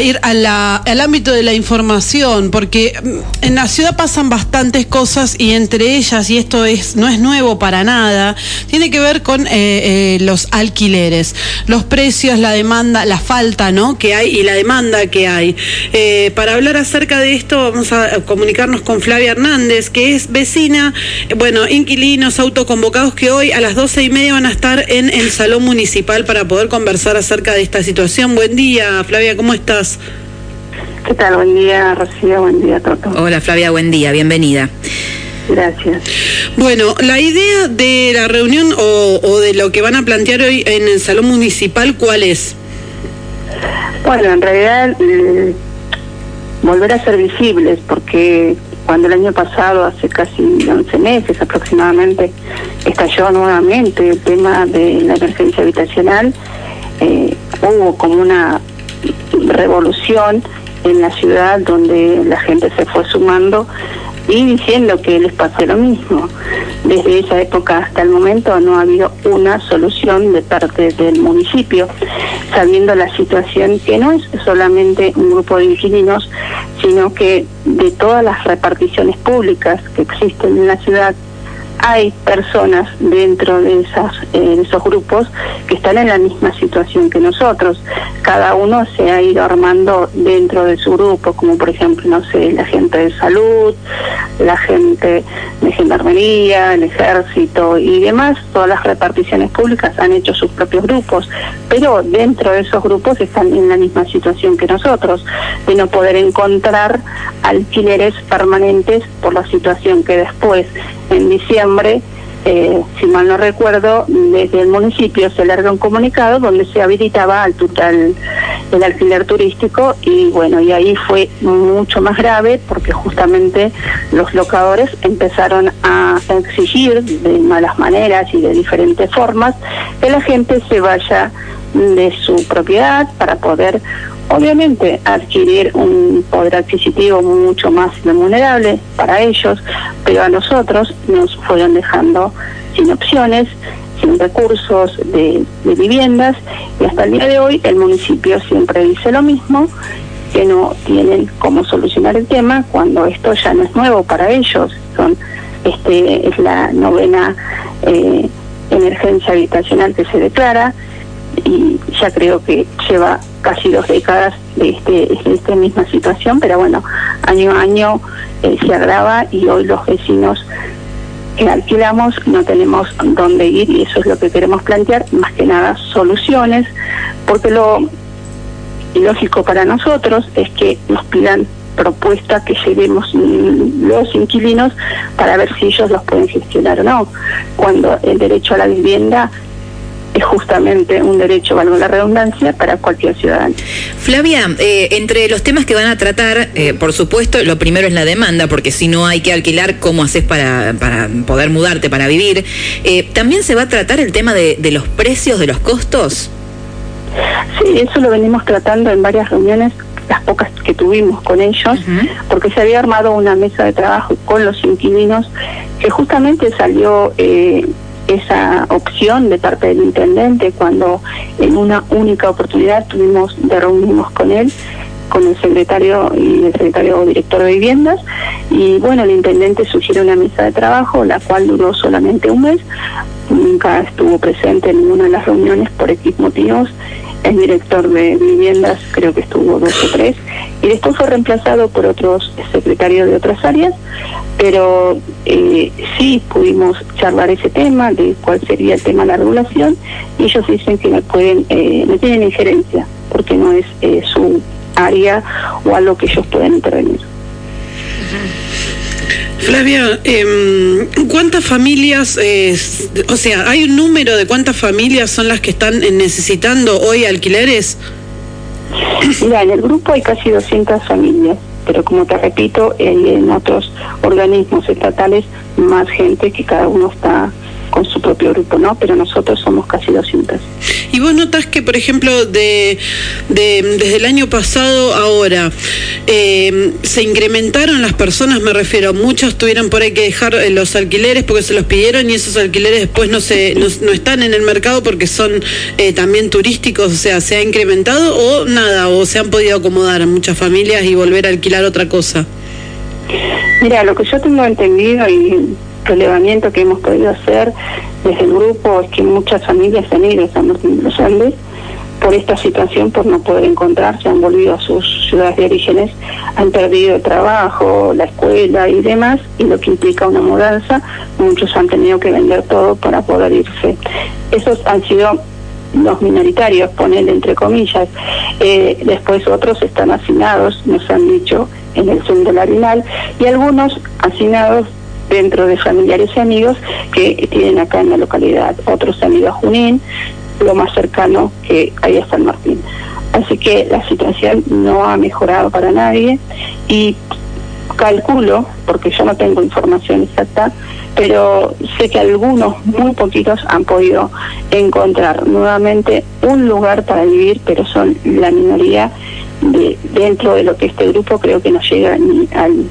ir al ámbito de la información, porque mm, en la ciudad pasan bastantes cosas y entre ellas, y esto es no es nuevo para nada, tiene que ver con eh, los alquileres, los precios, la demanda, la falta ¿no? que hay y la demanda que hay. para hablar acerca de esto, vamos a comunicarnos con Flavia Hernández, que es vecina, bueno, inquilinos autoconvocados que hoy a las doce y media van a estar en el Salón Municipal para poder conversar acerca de esta situación. Buen día, Flavia, ¿cómo estás? ¿Qué tal? Buen día, Rocío. Buen día, Toto. Hola, Flavia, buen día. Bienvenida. Gracias. Bueno, la idea de la reunión o, de lo que van a plantear hoy en el Salón Municipal, ¿cuál es? Bueno, en realidad, eh, volver a ser visibles, porque cuando el año pasado, hace casi 11 meses aproximadamente, estalló nuevamente el tema de la emergencia habitacional, eh, hubo como una revolución en la ciudad donde la gente se fue sumando y diciendo que les pasó lo mismo. Desde esa época hasta el momento no ha habido una solución de parte del municipio, sabiendo la situación que no es solamente un grupo de inquilinos, sino que de todas las reparticiones públicas que existen en la ciudad, hay personas dentro de, esas, eh, esos grupos que están en la misma situación que nosotros. Cada uno se ha ido armando dentro de su grupo, como por ejemplo, no sé, la gente de salud, la gente de gendarmería, el ejército y demás. Todas las reparticiones públicas han hecho sus propios grupos, pero dentro de esos grupos están en la misma situación que nosotros, de no poder encontrar alquileres permanentes por la situación que después en diciembre, eh, si mal no recuerdo, desde el municipio se larga un comunicado donde se habilitaba al total el alquiler turístico y bueno, y ahí fue mucho más grave porque justamente los locadores empezaron a exigir de malas maneras y de diferentes formas que la gente se vaya de su propiedad para poder obviamente adquirir un poder adquisitivo mucho más remunerable para ellos, pero a nosotros nos fueron dejando sin opciones, sin recursos de, viviendas y hasta el día de hoy el municipio siempre dice lo mismo, que no tienen cómo solucionar el tema cuando esto ya no es nuevo para ellos, son este es la novena eh, emergencia habitacional que se declara y ya creo que lleva casi dos décadas de, este, esta misma situación, pero bueno, año a año eh, se agrava y hoy los vecinos que alquilamos no tenemos dónde ir y eso es lo que queremos plantear, más que nada soluciones, porque lo lógico para nosotros es que nos pidan propuestas que llevemos los inquilinos para ver si ellos los pueden gestionar o no, cuando el derecho a la vivienda es justamente un derecho, valga la redundancia, para cualquier ciudadano. Flavia, eh, entre los temas que van a tratar, eh, por supuesto, lo primero es la demanda, porque si no hay que alquilar, ¿cómo haces para, para poder mudarte, para vivir? Eh, ¿También se va a tratar el tema de, los precios, de los costos? Sí, eso lo venimos tratando en varias reuniones las pocas que tuvimos con ellos, porque se había armado una mesa de trabajo con los inquilinos que justamente salió eh, esa opción de parte del intendente cuando en una única oportunidad tuvimos de reunirnos con él con el secretario y el secretario director de viviendas. Y bueno el intendente sugiere una mesa de trabajo la cual duró solamente un mes. Nunca estuvo presente en ninguna de las reuniones por X motivos el director de viviendas creo que estuvo dos o tres y después fue reemplazado por otros secretarios de otras áreas pero eh, sí pudimos charlar ese tema de cuál sería el tema de la regulación y ellos dicen que no pueden eh, no tienen injerencia porque no es eh, su área o algo que ellos pueden intervenir. Flavia, eh, ¿cuántas familias, o sea, hay un número de cuántas familias son las que están necesitando hoy alquileres? Mira, en el grupo hay casi 200 familias, pero como te repito, hay en otros organismos estatales más gente que cada uno está con su propio grupo, ¿no? Pero nosotros somos casi 200. ¿Y vos notas que, por ejemplo, de, desde el año pasado ahora, eh, se incrementaron las personas, me refiero, muchos tuvieron por ahí que dejar eh, los alquileres porque se los pidieron y esos alquileres después no, se, no, están en el mercado porque son eh, también turísticos, o sea, ¿se ha incrementado o nada? ¿O se han podido acomodar a muchas familias y volver a alquilar otra cosa? Mira, lo que yo tengo entendido y relevamiento que hemos podido hacer desde el grupo es que muchas familias han ido a los Andes por esta situación, por no poder encontrarse, han volvido a sus ciudades de orígenes, han perdido el trabajo, la escuela y demás, y lo que implica una mudanza, muchos han tenido que vender todo para poder irse. Esos han sido los minoritarios, poner entre comillas. Eh, después otros están hacinados, nos han dicho, en el sur del Arenal, y algunos hacinados dentro de familiares y amigos que tienen acá en la localidad. Otros han ido Junín, lo más cercano que hay a San Martín. Así que la situación no ha mejorado para nadie y calculo, porque yo no tengo información exacta, pero sé que algunos, muy poquitos, han podido encontrar nuevamente un lugar para vivir, pero son la minoría de, dentro de lo que este grupo creo que no llega ni al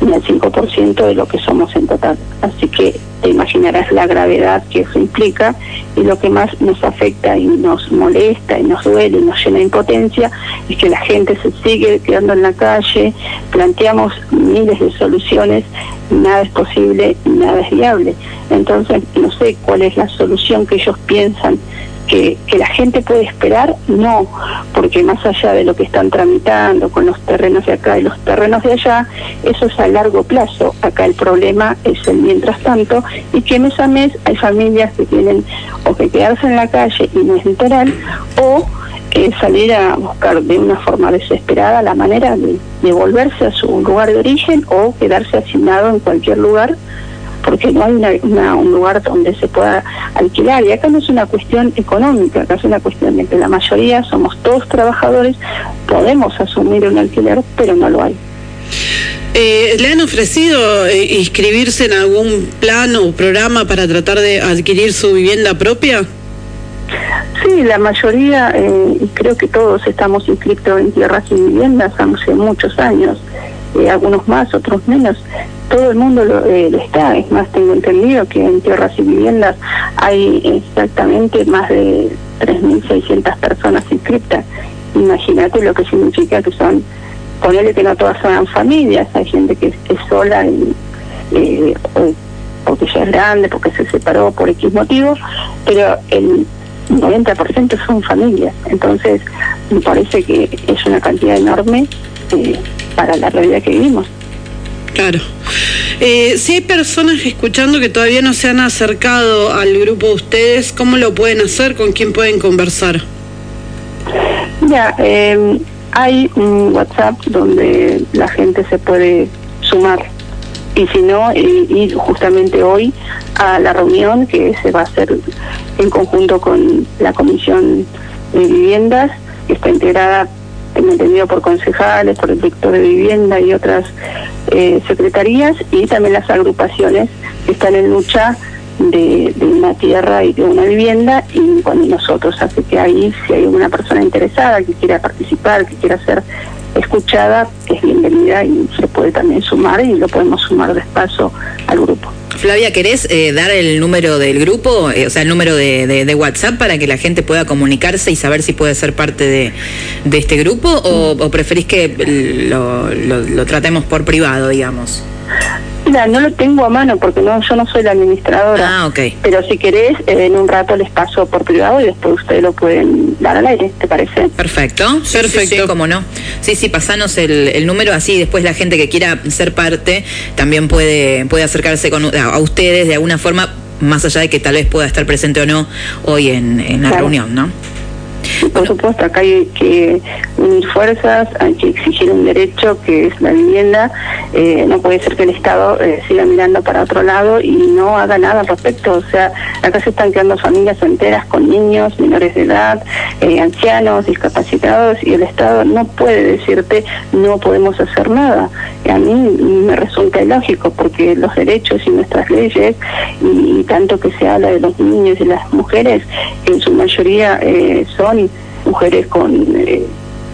ni el 5% de lo que somos en total. Así que te imaginarás la gravedad que eso implica y lo que más nos afecta y nos molesta y nos duele y nos llena de impotencia es que la gente se sigue quedando en la calle, planteamos miles de soluciones, nada es posible, nada es viable. Entonces, no sé cuál es la solución que ellos piensan que, la gente puede esperar, no, porque más allá de lo que están tramitando con los terrenos de acá y los terrenos de allá, eso es a largo plazo. Acá el problema es el mientras tanto y que mes a mes hay familias que tienen o que quedarse en la calle y no es literal o eh, salir a buscar de una forma desesperada la manera de, de volverse a su lugar de origen o quedarse asignado en cualquier lugar porque no hay un lugar donde se pueda alquilar. Y acá no es una cuestión económica, acá es una cuestión de que la mayoría somos todos trabajadores, podemos asumir un alquiler, pero no lo hay. Eh, ¿Le han ofrecido eh, inscribirse en algún plan o programa para tratar de adquirir su vivienda propia? Sí, la mayoría, eh, y creo que todos estamos inscritos en tierras y viviendas hace muchos años, algunos más, otros menos todo el mundo lo, eh, está. Es más, tengo entendido que en tierras y viviendas hay exactamente más de 3.600 personas inscritas. Imagínate lo que significa que son, ponerle que no todas son familias, hay gente que es, sola y, eh, o, ya es grande, porque se separó por X motivo, pero el 90% son familias. Entonces, me parece que es una cantidad enorme eh, para la realidad que vivimos. Claro. Eh, si hay personas escuchando que todavía no se han acercado al grupo de ustedes, ¿cómo lo pueden hacer? ¿Con quién pueden conversar? Ya, eh, hay un WhatsApp donde la gente se puede sumar. Y si no, ir justamente hoy a la reunión que se va a hacer en conjunto con la Comisión de Viviendas, que está integrada tengo entendido por concejales, por el director de vivienda y otras eh, secretarías, y también las agrupaciones que están en lucha de, una tierra y de una vivienda, y con nosotros. Así que ahí, si hay una persona interesada que quiera participar, que quiera ser escuchada, es bienvenida y se puede también sumar y lo podemos sumar despacio al grupo. Flavia, ¿querés eh, dar el número del grupo, eh, o sea, el número de, WhatsApp para que la gente pueda comunicarse y saber si puede ser parte de, este grupo o, preferís que lo tratemos por privado, digamos? No lo tengo a mano porque no, yo no soy la administradora. Ah, ok. Pero si querés, eh, en un rato les paso por privado y después ustedes lo pueden dar al aire, ¿te parece? Perfecto, perfecto. Sí, cómo no. Sí, sí, pasanos el, número, así después la gente que quiera ser parte también puede, puede acercarse con, a, ustedes de alguna forma, más allá de que tal vez pueda estar presente o no hoy en, la reunión, ¿no? Por supuesto, acá hay que unir fuerzas, hay que exigir un derecho que es la vivienda. Eh, no puede ser que el Estado eh, siga mirando para otro lado y no haga nada al respecto. O sea, acá se están quedando familias enteras con niños, menores de edad, eh, ancianos, discapacitados y el Estado no puede decirte no podemos hacer nada. Y a mí me resulta ilógico porque los derechos y nuestras leyes y, tanto que se habla de los niños y las mujeres, que en su mayoría son mujeres con, eh,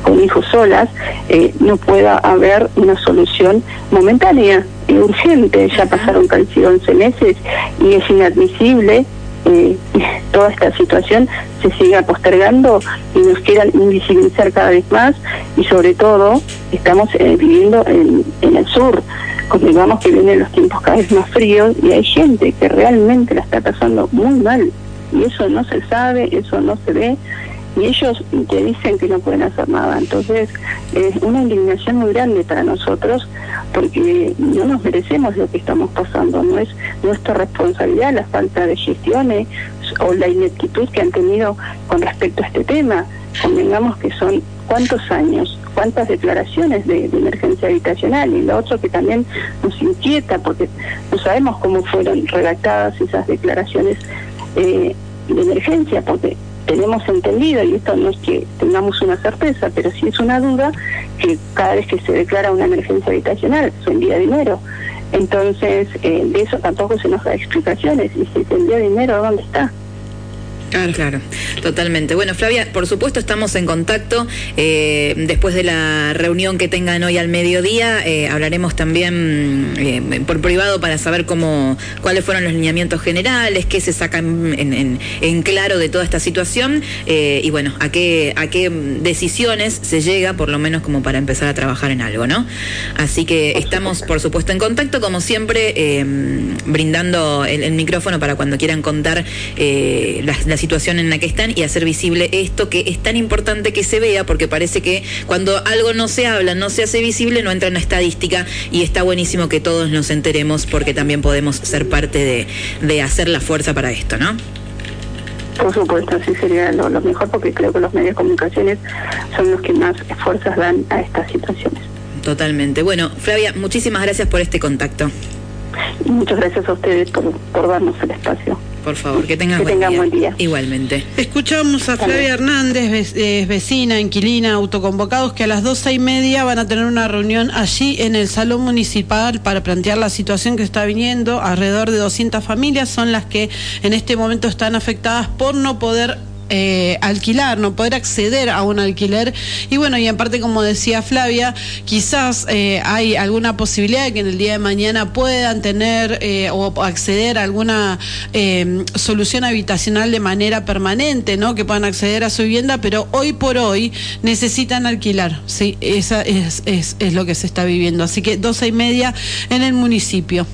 con hijos solas, eh, no pueda haber una solución momentánea y urgente. Ya pasaron casi 11 meses y es inadmisible eh, toda esta situación se siga postergando y nos quieran invisibilizar cada vez más y sobre todo estamos viviendo en, en el sur convengamos que vienen los tiempos cada vez más fríos y hay gente que realmente la está pasando muy mal y eso no se sabe, eso no se ve y ellos te dicen que no pueden hacer nada. Entonces, es una indignación muy grande para nosotros porque no nos merecemos lo que estamos pasando, no es nuestra responsabilidad la falta de gestiones o la ineptitud que han tenido con respecto a este tema. Convengamos que son cuántos años, cuántas declaraciones de, emergencia habitacional y lo otro que también nos inquieta porque no sabemos cómo fueron redactadas esas declaraciones eh, de emergencia, porque tenemos entendido, y esto no es que tengamos una certeza, pero sí es una duda, que cada vez que se declara una emergencia habitacional se envía dinero. Entonces, eh, de eso tampoco se nos da explicaciones. Y si se envía dinero, ¿dónde está? Claro, claro, totalmente. Bueno, Flavia, por supuesto estamos en contacto. Eh, después de la reunión que tengan hoy al mediodía, eh, hablaremos también eh, por privado para saber cómo, cuáles fueron los lineamientos generales, qué se saca en, en, claro de toda esta situación y bueno, a qué, a qué decisiones se llega, por lo menos como para empezar a trabajar en algo, ¿no? Así que estamos, por supuesto, en contacto, como siempre, brindando el, micrófono para cuando quieran contar las, las situación en la que están y hacer visible esto que es tan importante que se vea porque parece que cuando algo no se habla, no se hace visible, no entra en la estadística y está buenísimo que todos nos enteremos porque también podemos ser parte de, de hacer la fuerza para esto, ¿no? Por supuesto, así sería lo, lo, mejor porque creo que los medios de comunicaciones son los que más fuerzas dan a estas situaciones. Totalmente. Bueno, Flavia, muchísimas gracias por este contacto. muchas gracias a ustedes por, por darnos el espacio por favor. Que tengan, buen, día. Igualmente. Escuchamos a Flavia Hernández, vecina, inquilina, autoconvocados, que a las doce y media van a tener una reunión allí en el Salón Municipal para plantear la situación que está viniendo. Alrededor de 200 familias son las que en este momento están afectadas por no poder eh, alquilar, no poder acceder a un alquiler. Y bueno, y en parte, como decía Flavia, quizás eh, hay alguna posibilidad de que en el día de mañana puedan tener eh, o acceder a alguna solución habitacional de manera permanente, ¿no? Que puedan acceder a su vivienda, pero hoy por hoy necesitan alquilar. Sí, esa es, es, es lo que se está viviendo. Así que doce y media en el municipio.